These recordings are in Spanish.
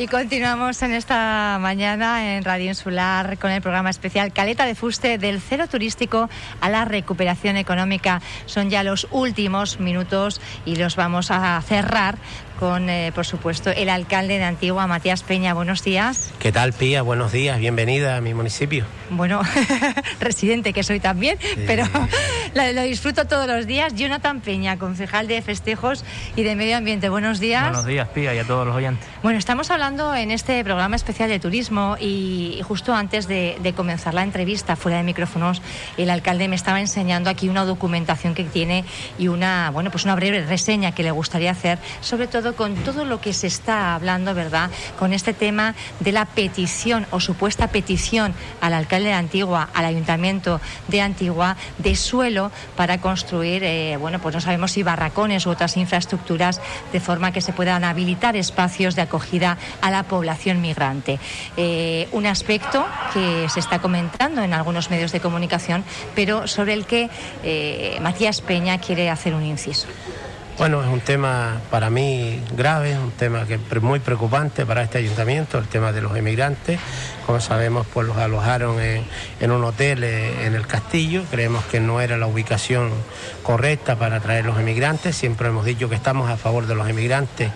Y continuamos en esta mañana en Radio Insular con el programa especial Caleta de Fuste del cero turístico a la recuperación económica. Son ya los últimos minutos y los vamos a cerrar con, eh, por supuesto, el alcalde de Antigua, Matías Peña. Buenos días. ¿Qué tal, Pía? Buenos días. Bienvenida a mi municipio. Bueno, residente que soy también, pero lo, disfruto todos los días. Jonathan Peña, concejal de Festejos y de Medio Ambiente. Buenos días. Buenos días, Pía, y a todos los oyentes. Bueno, estamos hablando en este programa especial de turismo y justo antes de, de comenzar la entrevista, fuera de micrófonos, el alcalde me estaba enseñando aquí una documentación que tiene y una, bueno, pues una breve reseña que le gustaría hacer, sobre todo con todo lo que se está hablando, ¿verdad? Con este tema de la petición o supuesta petición al alcalde de Antigua, al ayuntamiento de Antigua, de suelo para construir, eh, bueno, pues no sabemos si barracones u otras infraestructuras de forma que se puedan habilitar espacios de acogida a la población migrante. Eh, un aspecto que se está comentando en algunos medios de comunicación, pero sobre el que eh, Matías Peña quiere hacer un inciso. Bueno, es un tema para mí grave, un tema que muy preocupante para este ayuntamiento, el tema de los emigrantes. Como sabemos, pues los alojaron en, un hotel eh, en el castillo. Creemos que no era la ubicación correcta para traer los emigrantes. Siempre hemos dicho que estamos a favor de los emigrantes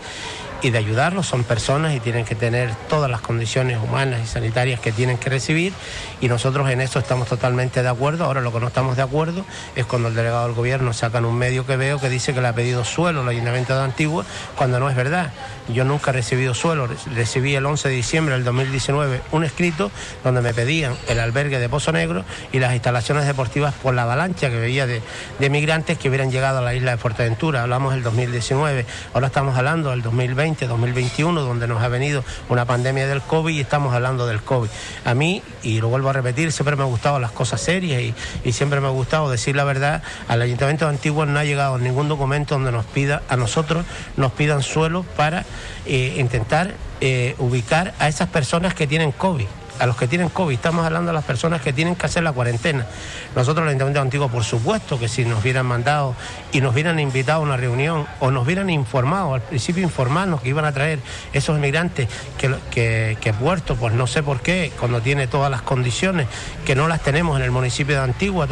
y de ayudarlos. Son personas y tienen que tener todas las condiciones humanas y sanitarias que tienen que recibir y nosotros en eso estamos totalmente de acuerdo. Ahora lo que no estamos de acuerdo es cuando el delegado del gobierno sacan un medio que veo que dice que le ha pedido suelo al ayuntamiento de Antigua cuando no es verdad. Yo nunca he recibido suelo, recibí el 11 de diciembre del 2019 un escrito donde me pedían el albergue de Pozo Negro y las instalaciones deportivas por la avalancha que veía de, de migrantes que hubieran llegado a la isla de Fuerteventura. Hablamos del 2019, ahora estamos hablando del 2020, 2021, donde nos ha venido una pandemia del COVID y estamos hablando del COVID. A mí, y lo vuelvo a repetir, siempre me han gustado las cosas serias y, siempre me ha gustado decir la verdad. Al Ayuntamiento de Antigua no ha llegado ningún documento donde nos pida, a nosotros nos pidan suelo para eh, intentar eh, ubicar a esas personas que tienen COVID a los que tienen COVID, estamos hablando de las personas que tienen que hacer la cuarentena. Nosotros, el Ayuntamiento Antiguo, por supuesto que si nos hubieran mandado y nos hubieran invitado a una reunión o nos hubieran informado, al principio informarnos que iban a traer esos inmigrantes que, que, que Puerto, pues no sé por qué, cuando tiene todas las condiciones, que no las tenemos en el municipio de Antigua,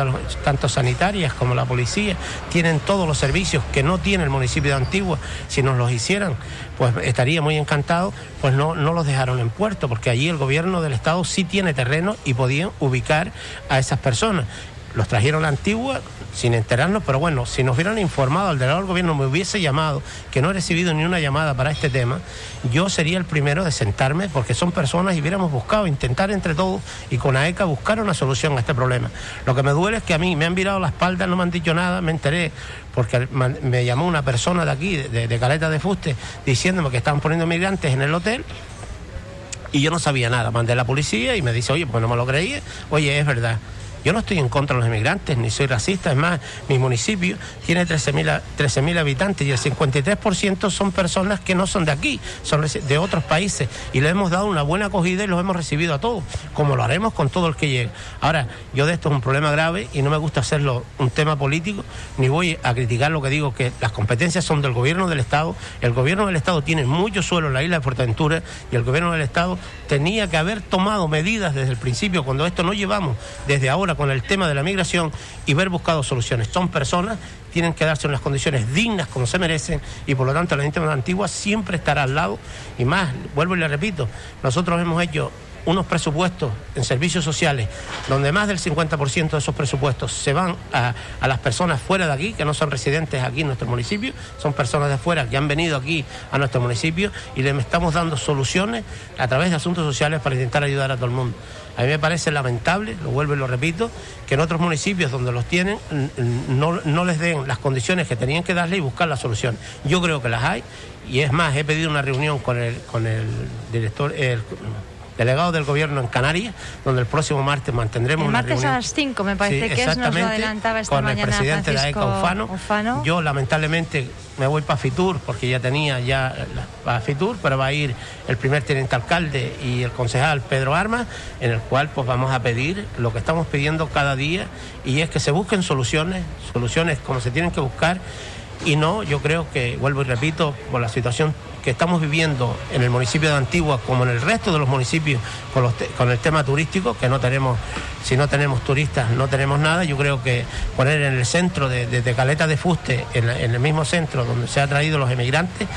tanto sanitarias como la policía, tienen todos los servicios que no tiene el municipio de Antigua, si nos los hicieran, pues estaría muy encantado, pues no, no los dejaron en Puerto, porque allí el gobierno del Estado sí tiene terreno y podían ubicar a esas personas. Los trajeron a Antigua sin enterarnos, pero bueno, si nos hubieran informado, el delegado del gobierno me hubiese llamado, que no he recibido ni una llamada para este tema, yo sería el primero de sentarme, porque son personas y hubiéramos buscado, intentar entre todos y con AECA buscar una solución a este problema. Lo que me duele es que a mí me han virado la espalda, no me han dicho nada, me enteré, porque me llamó una persona de aquí, de, de Caleta de Fuste, diciéndome que estaban poniendo migrantes en el hotel y yo no sabía nada. Mandé a la policía y me dice, oye, pues no me lo creía. Oye, es verdad. Yo no estoy en contra de los inmigrantes, ni soy racista, es más, mi municipio tiene 13.000 13 habitantes y el 53% son personas que no son de aquí, son de otros países y le hemos dado una buena acogida y los hemos recibido a todos, como lo haremos con todo el que llegue. Ahora, yo de esto es un problema grave y no me gusta hacerlo un tema político, ni voy a criticar lo que digo, que las competencias son del gobierno del Estado, el gobierno del Estado tiene mucho suelo en la isla de Fuerteventura y el gobierno del Estado tenía que haber tomado medidas desde el principio, cuando esto no llevamos desde ahora con el tema de la migración y ver buscado soluciones. Son personas, tienen que darse unas condiciones dignas como se merecen y por lo tanto la gente antigua siempre estará al lado y más, vuelvo y le repito, nosotros hemos hecho unos presupuestos en servicios sociales donde más del 50% de esos presupuestos se van a, a, las personas fuera de aquí, que no son residentes aquí en nuestro municipio, son personas de fuera que han venido aquí a nuestro municipio y les estamos dando soluciones a través de asuntos sociales para intentar ayudar a todo el mundo. A mí me parece lamentable, lo vuelvo y lo repito, que en otros municipios donde los tienen no, no les den las condiciones que tenían que darle y buscar la solución. Yo creo que las hay y es más, he pedido una reunión con el, con el director, delegado del gobierno en Canarias, donde el próximo martes mantendremos el martes a las 5, me parece que es, nos lo adelantaba esta con mañana el presidente de Francisco AECA Ufano. Yo lamentablemente me voy para Fitur porque ya tenía ya para Fitur, pero va a ir el primer teniente alcalde y el concejal Pedro Armas, en el cual pues vamos a pedir lo que estamos pidiendo cada día y es que se busquen soluciones, soluciones como se tienen que buscar y no, yo creo que, vuelvo y repito, por la situación que estamos viviendo en el municipio de Antigua como en el resto de los municipios con, con el tema turístico, que no tenemos si no tenemos turistas no tenemos nada. Yo creo que poner en el centro de, Caleta de Fuste, en, el mismo centro donde se han traído los emigrantes,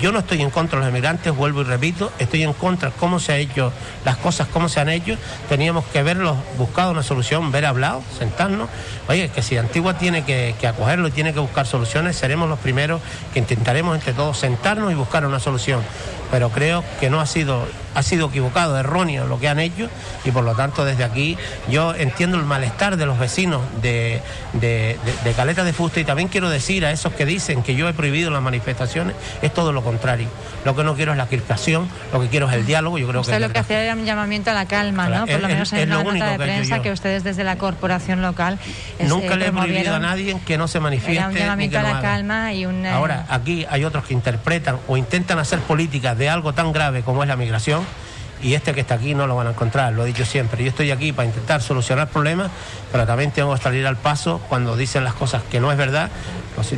yo no estoy en contra de los emigrantes, vuelvo y repito, estoy en contra de cómo se ha hecho las cosas, cómo se han hecho. Teníamos que verlos, buscado una solución, ver hablado, sentarnos. Oye, que si Antigua tiene que, que acogerlo y tiene que buscar soluciones, seremos los primeros que intentaremos entre todos sentarnos y buscar una solución. Pero creo que no ha sido ha sido equivocado, erróneo lo que han hecho y por lo tanto desde aquí yo entiendo el malestar de los vecinos de, de, Caleta de Fuste y también quiero decir a esos que dicen que yo he prohibido las manifestaciones, es todo lo contrario. Lo que no quiero es la crispación, lo que quiero es el diálogo. Yo creo Usted lo que hacía era un llamamiento a la calma, ¿no? Por lo menos en la nota de prensa que, ustedes desde la corporación local nunca le he prohibido a nadie que no se manifieste. Era un llamamiento a la calma y un. Ahora aquí hay otros que interpretan o intentan hacer políticas de algo tan grave como es la migración y este que está aquí no lo van a encontrar, lo he dicho siempre. Yo estoy aquí para intentar solucionar problemas, pero también tengo que salir al paso cuando dicen las cosas que no es verdad.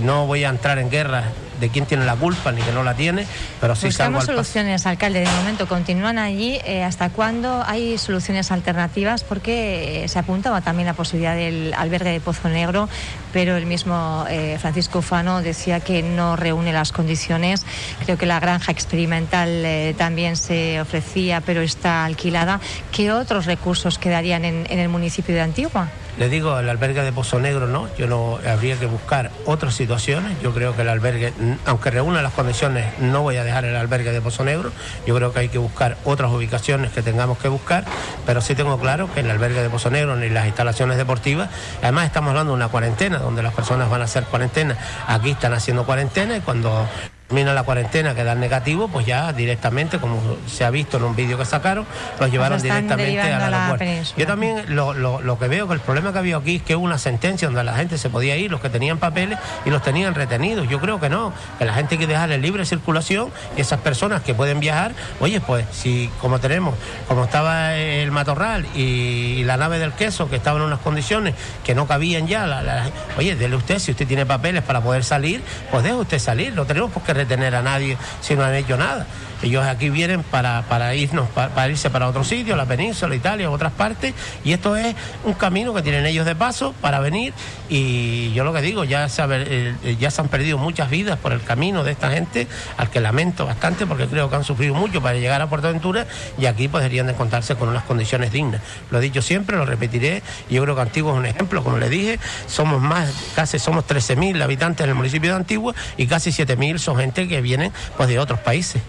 No voy a entrar en guerra de quién tiene la culpa ni que no la tiene, pero sí Buscamos soluciones, alcalde. De momento continúan allí. Eh, ¿Hasta cuándo hay soluciones alternativas? Porque eh, se apuntaba también la posibilidad del albergue de Pozo Negro, pero el mismo eh, Francisco Ufano decía que no reúne las condiciones. Creo que la granja experimental también se ofrecía, pero está alquilada. ¿Qué otros recursos quedarían en el municipio de Antigua? Le digo, el albergue de Pozo Negro no, yo no habría que buscar otras situaciones. Yo creo que el albergue, aunque reúna las condiciones, no voy a dejar el albergue de Pozo Negro. Yo creo que hay que buscar otras ubicaciones que tengamos que buscar, pero sí tengo claro que el albergue de Pozo Negro ni las instalaciones deportivas, además estamos hablando de una cuarentena, donde las personas van a hacer cuarentena. Aquí están haciendo cuarentena y cuando termina la cuarentena, quedan negativo, pues ya directamente, como se ha visto en un vídeo que sacaron, los llevaron directamente a la, Yo también lo, que veo que el problema que había aquí es que hubo una sentencia donde la gente se podía ir, los que tenían papeles y los tenían retenidos. Yo creo que no, que la gente hay que dejar en libre circulación y esas personas que pueden viajar, oye, pues si como tenemos, como estaba el matorral y, la nave del queso, que estaba en unas condiciones que no cabían ya, oye, dele usted, si usted tiene papeles para poder salir, pues deje usted salir, lo tenemos porque retener a nadie si no han hecho nada. Ellos aquí vienen para, para irnos, para, irse para otro sitio, la península, Italia, otras partes, y esto es un camino que tienen ellos de paso para venir. Y yo lo que digo, ya se, eh, ya se han perdido muchas vidas por el camino de esta gente, al que lamento bastante porque creo que han sufrido mucho para llegar a Puerto Aventura y aquí podrían encontrarse con unas condiciones dignas. Lo he dicho siempre, lo repetiré, yo creo que Antigua es un ejemplo, como le dije, somos más, casi somos 13.000 habitantes en el municipio de Antigua y casi 7.000 son gente que vienen pues, de otros países.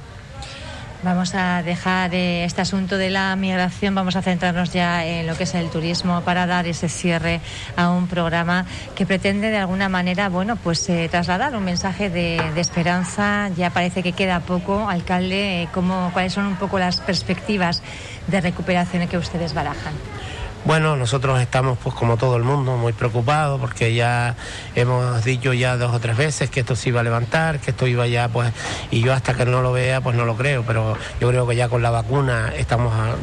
Vamos a dejar este asunto de la migración, vamos a centrarnos ya en lo que es el turismo para dar ese cierre a un programa que pretende de alguna manera, bueno, pues eh, trasladar un mensaje de, esperanza. Ya parece que queda poco, alcalde. Eh, ¿cómo, ¿Cuáles son un poco las perspectivas de recuperación que ustedes barajan? Bueno, nosotros estamos, pues como todo el mundo, muy preocupados porque ya hemos dicho ya dos o tres veces que esto se iba a levantar, que esto iba ya, pues, y yo hasta que no lo vea, pues no lo creo, pero yo creo que ya con la vacuna estamos a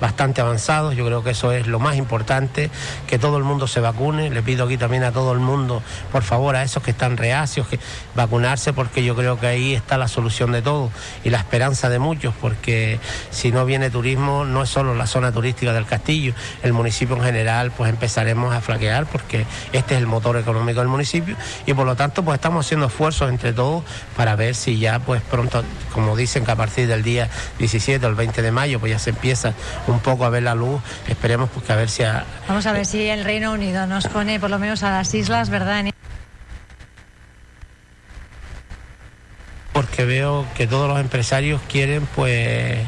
bastante avanzados. Yo creo que eso es lo más importante, que todo el mundo se vacune. Le pido aquí también a todo el mundo, por favor, a esos que están reacios, que vacunarse, porque yo creo que ahí está la solución de todo y la esperanza de muchos, porque si no viene turismo, no es solo la zona turística del castillo, el municipio en general, pues empezaremos a flaquear, porque este es el motor económico del municipio y por lo tanto, pues estamos haciendo esfuerzos entre todos para ver si ya, pues pronto, como dicen que a partir del día 17 o el 20 de mayo, pues ya se empieza un poco a ver la luz. Esperemos pues, que a ver si... Vamos a ver si el Reino Unido nos pone por lo menos a las islas, ¿verdad? porque veo que todos los empresarios quieren pues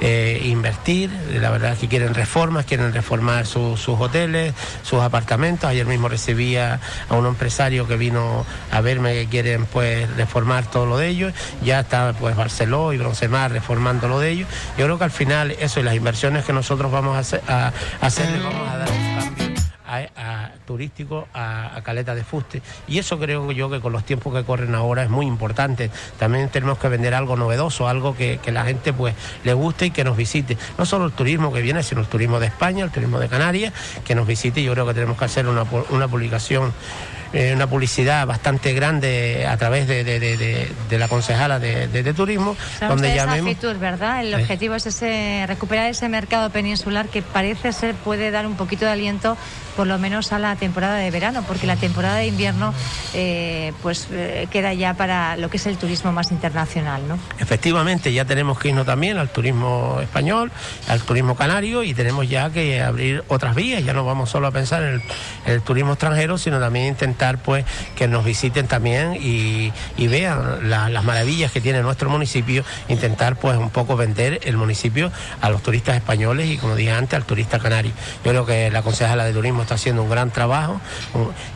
eh, invertir, la verdad es que quieren reformas, quieren reformar sus hoteles, sus apartamentos. Ayer mismo recibía a un empresario que vino a verme que quieren pues reformar todo lo de ellos. Ya está pues Barceló y Broncemar reformando lo de ellos. Yo creo que al final eso y las inversiones que nosotros vamos a hacer, le vamos a dar a, turístico a, Caleta de Fuste. Y eso creo yo que con los tiempos que corren ahora es muy importante. También tenemos que vender algo novedoso, algo que, la gente pues le guste y que nos visite. No solo el turismo que viene, sino el turismo de España, el turismo de Canarias, que nos visite. Yo creo que tenemos que hacer una, una publicación eh, una publicidad bastante grande a través de, la concejala de, turismo, donde llamemos... ¿verdad? El objetivo es ese, recuperar ese mercado peninsular que parece ser puede dar un poquito de aliento por lo menos a la temporada de verano, porque la temporada de invierno eh, pues eh, queda ya para lo que es el turismo más internacional, ¿no? Efectivamente, ya tenemos que irnos también al turismo español, al turismo canario y tenemos ya que abrir otras vías, ya no vamos solo a pensar en el, turismo extranjero, sino también intentar pues que nos visiten también y, vean las maravillas que tiene nuestro municipio, intentar pues un poco vender el municipio a los turistas españoles y como dije antes al turista canario. Yo creo que la concejala de turismo está haciendo un gran trabajo.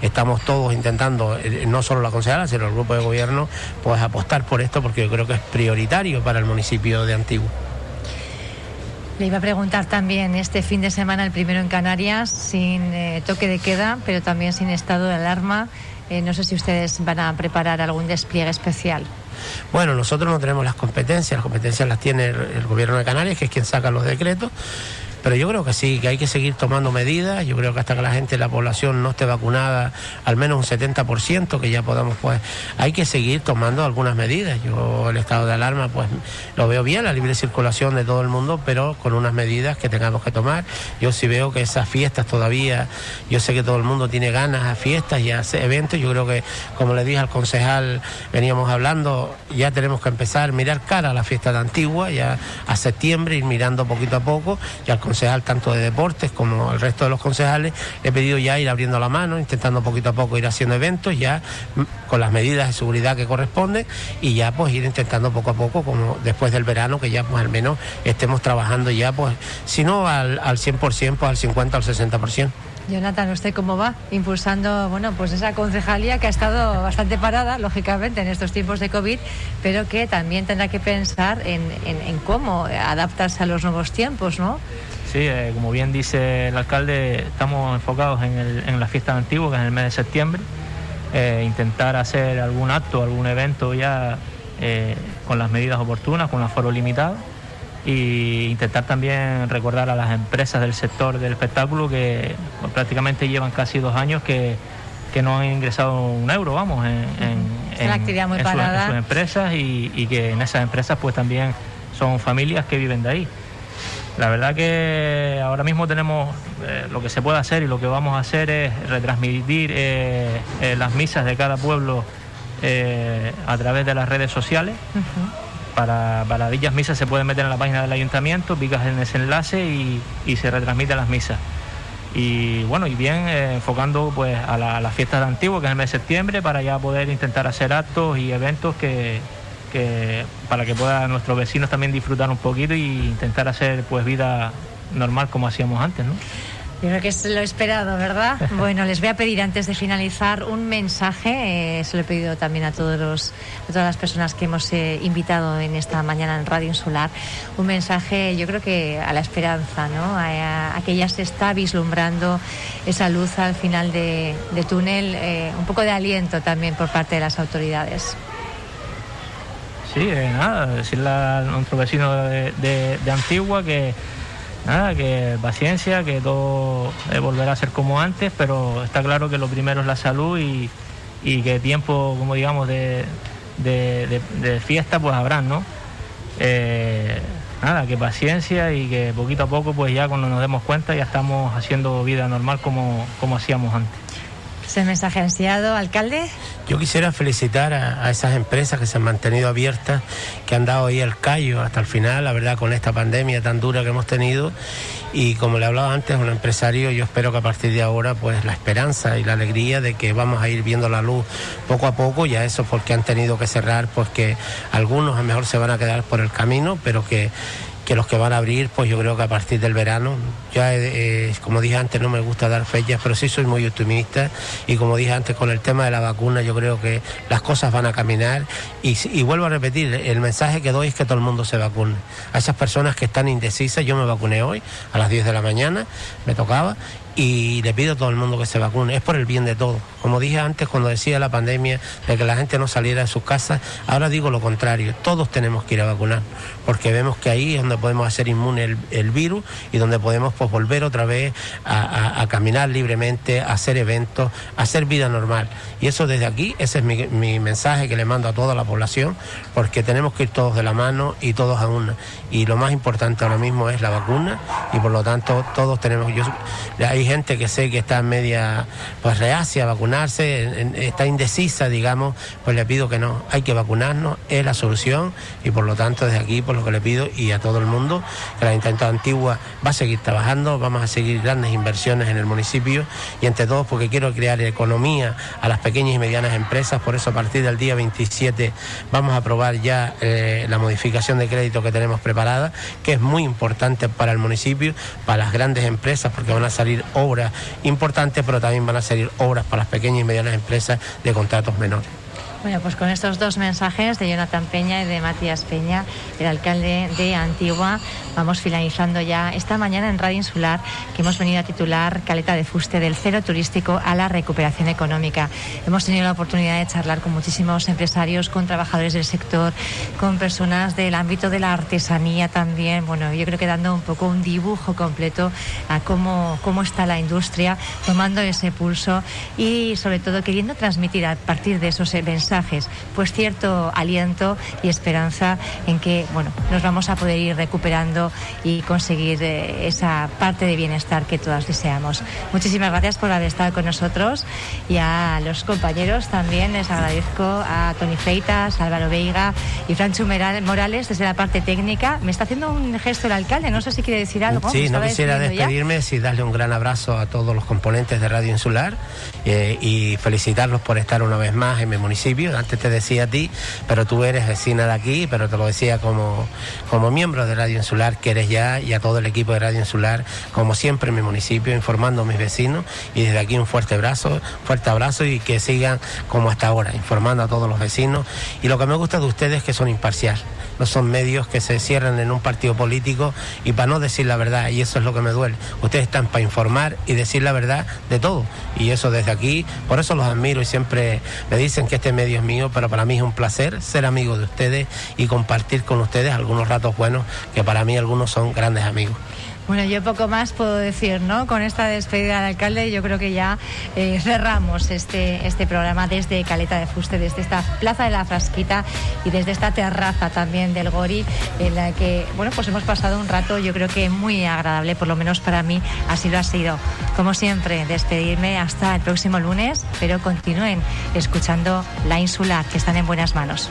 Estamos todos intentando, eh, no solo la concejala, sino el grupo de gobierno, pues apostar por esto porque yo creo que es prioritario para el municipio de Antigua. Le iba a preguntar también este fin de semana, el primero en Canarias, sin eh, toque de queda, pero también sin estado de alarma. Eh, no sé si ustedes van a preparar algún despliegue especial. Bueno, nosotros no tenemos las competencias, las competencias las tiene el gobierno de Canarias, que es quien saca los decretos. Pero yo creo que sí, que hay que seguir tomando medidas. Yo creo que hasta que la gente, la población no esté vacunada, al menos un 70%, que ya podamos, pues, hay que seguir tomando algunas medidas. Yo el estado de alarma, pues, lo veo bien, la libre circulación de todo el mundo, pero con unas medidas que tengamos que tomar. Yo sí veo que esas fiestas todavía, yo sé que todo el mundo tiene ganas a fiestas y a eventos. Yo creo que, como le dije al concejal, veníamos hablando, ya tenemos que empezar a mirar cara a la fiesta de Antigua, ya a septiembre, ir mirando poquito a poco, y al tanto de deportes como el resto de los concejales, he pedido ya ir abriendo la mano, intentando poquito a poco ir haciendo eventos ya con las medidas de seguridad que corresponden y ya pues ir intentando poco a poco, como después del verano, que ya pues al menos estemos trabajando ya pues, si no al, al 100%, pues al 50 o al 60%. Jonathan, ¿usted cómo va? Impulsando, bueno, pues esa concejalía que ha estado bastante parada, lógicamente, en estos tiempos de COVID, pero que también tendrá que pensar en, en cómo adaptarse a los nuevos tiempos, ¿no? Sí, eh, como bien dice el alcalde, estamos enfocados en, la fiesta antigua, que es en el mes de septiembre. Eh, intentar hacer algún acto, algún evento ya eh, con las medidas oportunas, con aforo limitado. E intentar también recordar a las empresas del sector del espectáculo que pues, prácticamente llevan casi dos años que, no han ingresado un euro, vamos, en, sus, empresas y, y que en esas empresas pues también son familias que viven de ahí. La verdad que ahora mismo tenemos eh, lo que se puede hacer y lo que vamos a hacer es retransmitir eh, eh, las misas de cada pueblo a través de las redes sociales. para, para, dichas misas se pueden meter en la página del ayuntamiento, picas en ese enlace y, se retransmiten las misas. Y bueno, y bien enfocando pues a la, a la fiesta de Antiguo, que es el mes de septiembre, para ya poder intentar hacer actos y eventos que, para que puedan nuestros vecinos también disfrutar un poquito e intentar hacer pues vida normal como hacíamos antes, ¿no? Yo creo que es lo esperado, ¿verdad? Bueno, les voy a pedir antes de finalizar un mensaje. Eh, se lo he pedido también a, todos los, a todas las personas que hemos eh, invitado en esta mañana en Radio Insular. Un mensaje, yo creo que a la esperanza, ¿no? A, que ya se está vislumbrando esa luz al final de, túnel. Eh, un poco de aliento también por parte de las autoridades. Sí, nada, decirle a nuestro vecino de, Antigua que nada, que paciencia, que todo volverá a ser como antes, pero está claro que lo primero es la salud y, que tiempo, como digamos, de, fiesta pues habrán, ¿no? Eh, nada, que paciencia y que poquito a poco pues ya cuando nos demos cuenta ya estamos haciendo vida normal como, como hacíamos antes. ¿Ese mensaje ansiado, alcalde? Yo quisiera felicitar a, esas empresas que se han mantenido abiertas, que han dado ahí el callo hasta el final, la verdad, con esta pandemia tan dura que hemos tenido. Y como le hablaba antes, un empresario, yo espero que a partir de ahora, pues la esperanza y la alegría de que vamos a ir viendo la luz poco a poco, ya eso porque han tenido que cerrar, pues que algunos a lo mejor se van a quedar por el camino, pero que que los que van a abrir, pues yo creo que a partir del verano, ya eh, como dije antes, no me gusta dar fechas, pero sí soy muy optimista y como dije antes con el tema de la vacuna, yo creo que las cosas van a caminar y, y vuelvo a repetir, el mensaje que doy es que todo el mundo se vacune. A esas personas que están indecisas, yo me vacuné hoy a las 10 de la mañana, me tocaba y le pido a todo el mundo que se vacune. Es por el bien de todos. Como dije antes cuando decía la pandemia de que la gente no saliera de sus casas, ahora digo lo contrario. Todos tenemos que ir a vacunar porque vemos que ahí es donde podemos hacer inmune el, virus y donde podemos pues, volver otra vez a, caminar libremente, a hacer eventos, a hacer vida normal. Y eso desde aquí, ese es mi, mi mensaje que le mando a toda la población, porque tenemos que ir todos de la mano y todos a una. Y lo más importante ahora mismo es la vacuna y por lo tanto todos tenemos... Yo, hay gente que sé que está media pues reacia a vacunarse, está indecisa, digamos, pues le pido que no, hay que vacunarnos, es la solución y por lo tanto desde aquí por lo que le pido y a todo el mundo que la Intento Antigua va a seguir trabajando, vamos a seguir grandes inversiones en el municipio y entre todos porque quiero crear economía a las pequeñas y medianas empresas, por eso a partir del día 27 vamos a aprobar ya eh, la modificación de crédito que tenemos preparada, que es muy importante para el municipio, para las grandes empresas, porque van a salir obras importantes, pero también van a salir obras para las pequeñas y medianas empresas de contratos menores. Bueno, pues con estos dos mensajes de Jonathan Peña y de Matías Peña, el alcalde de Antigua, vamos finalizando ya esta mañana en Radio Insular, que hemos venido a titular Caleta de Fuste del cero turístico a la recuperación económica. Hemos tenido la oportunidad de charlar con muchísimos empresarios, con trabajadores del sector, con personas del ámbito de la artesanía también. Bueno, yo creo que dando un poco un dibujo completo a cómo, cómo está la industria, tomando ese pulso y sobre todo queriendo transmitir a partir de esos mensajes pues cierto aliento y esperanza en que bueno, nos vamos a poder ir recuperando y conseguir eh, esa parte de bienestar que todas deseamos. Muchísimas gracias por haber estado con nosotros y a los compañeros también les agradezco a Tony Freitas, Álvaro Veiga y Francho Morales desde la parte técnica. Me está haciendo un gesto el alcalde, no sé si quiere decir algo. Sí, no quisiera despedirme, sí darle un gran abrazo a todos los componentes de Radio Insular eh, y felicitarlos por estar una vez más en mi municipio antes te decía a ti, pero tú eres vecina de aquí, pero te lo decía como, como miembro de Radio Insular que eres ya y a todo el equipo de Radio Insular, como siempre en mi municipio, informando a mis vecinos y desde aquí un fuerte abrazo, fuerte abrazo y que sigan como hasta ahora, informando a todos los vecinos. Y lo que me gusta de ustedes es que son imparciales no son medios que se cierran en un partido político y para no decir la verdad, y eso es lo que me duele. Ustedes están para informar y decir la verdad de todo, y eso desde aquí, por eso los admiro y siempre me dicen que este medio es mío, pero para mí es un placer ser amigo de ustedes y compartir con ustedes algunos ratos buenos que para mí algunos son grandes amigos. Bueno, yo poco más puedo decir, ¿no? Con esta despedida del alcalde, yo creo que ya eh, cerramos este, este programa desde Caleta de Fuste, desde esta Plaza de la Frasquita y desde esta terraza también del Gori, en la que, bueno, pues hemos pasado un rato, yo creo que muy agradable, por lo menos para mí así lo ha sido. Como siempre, despedirme hasta el próximo lunes, pero continúen escuchando La Insular, que están en buenas manos.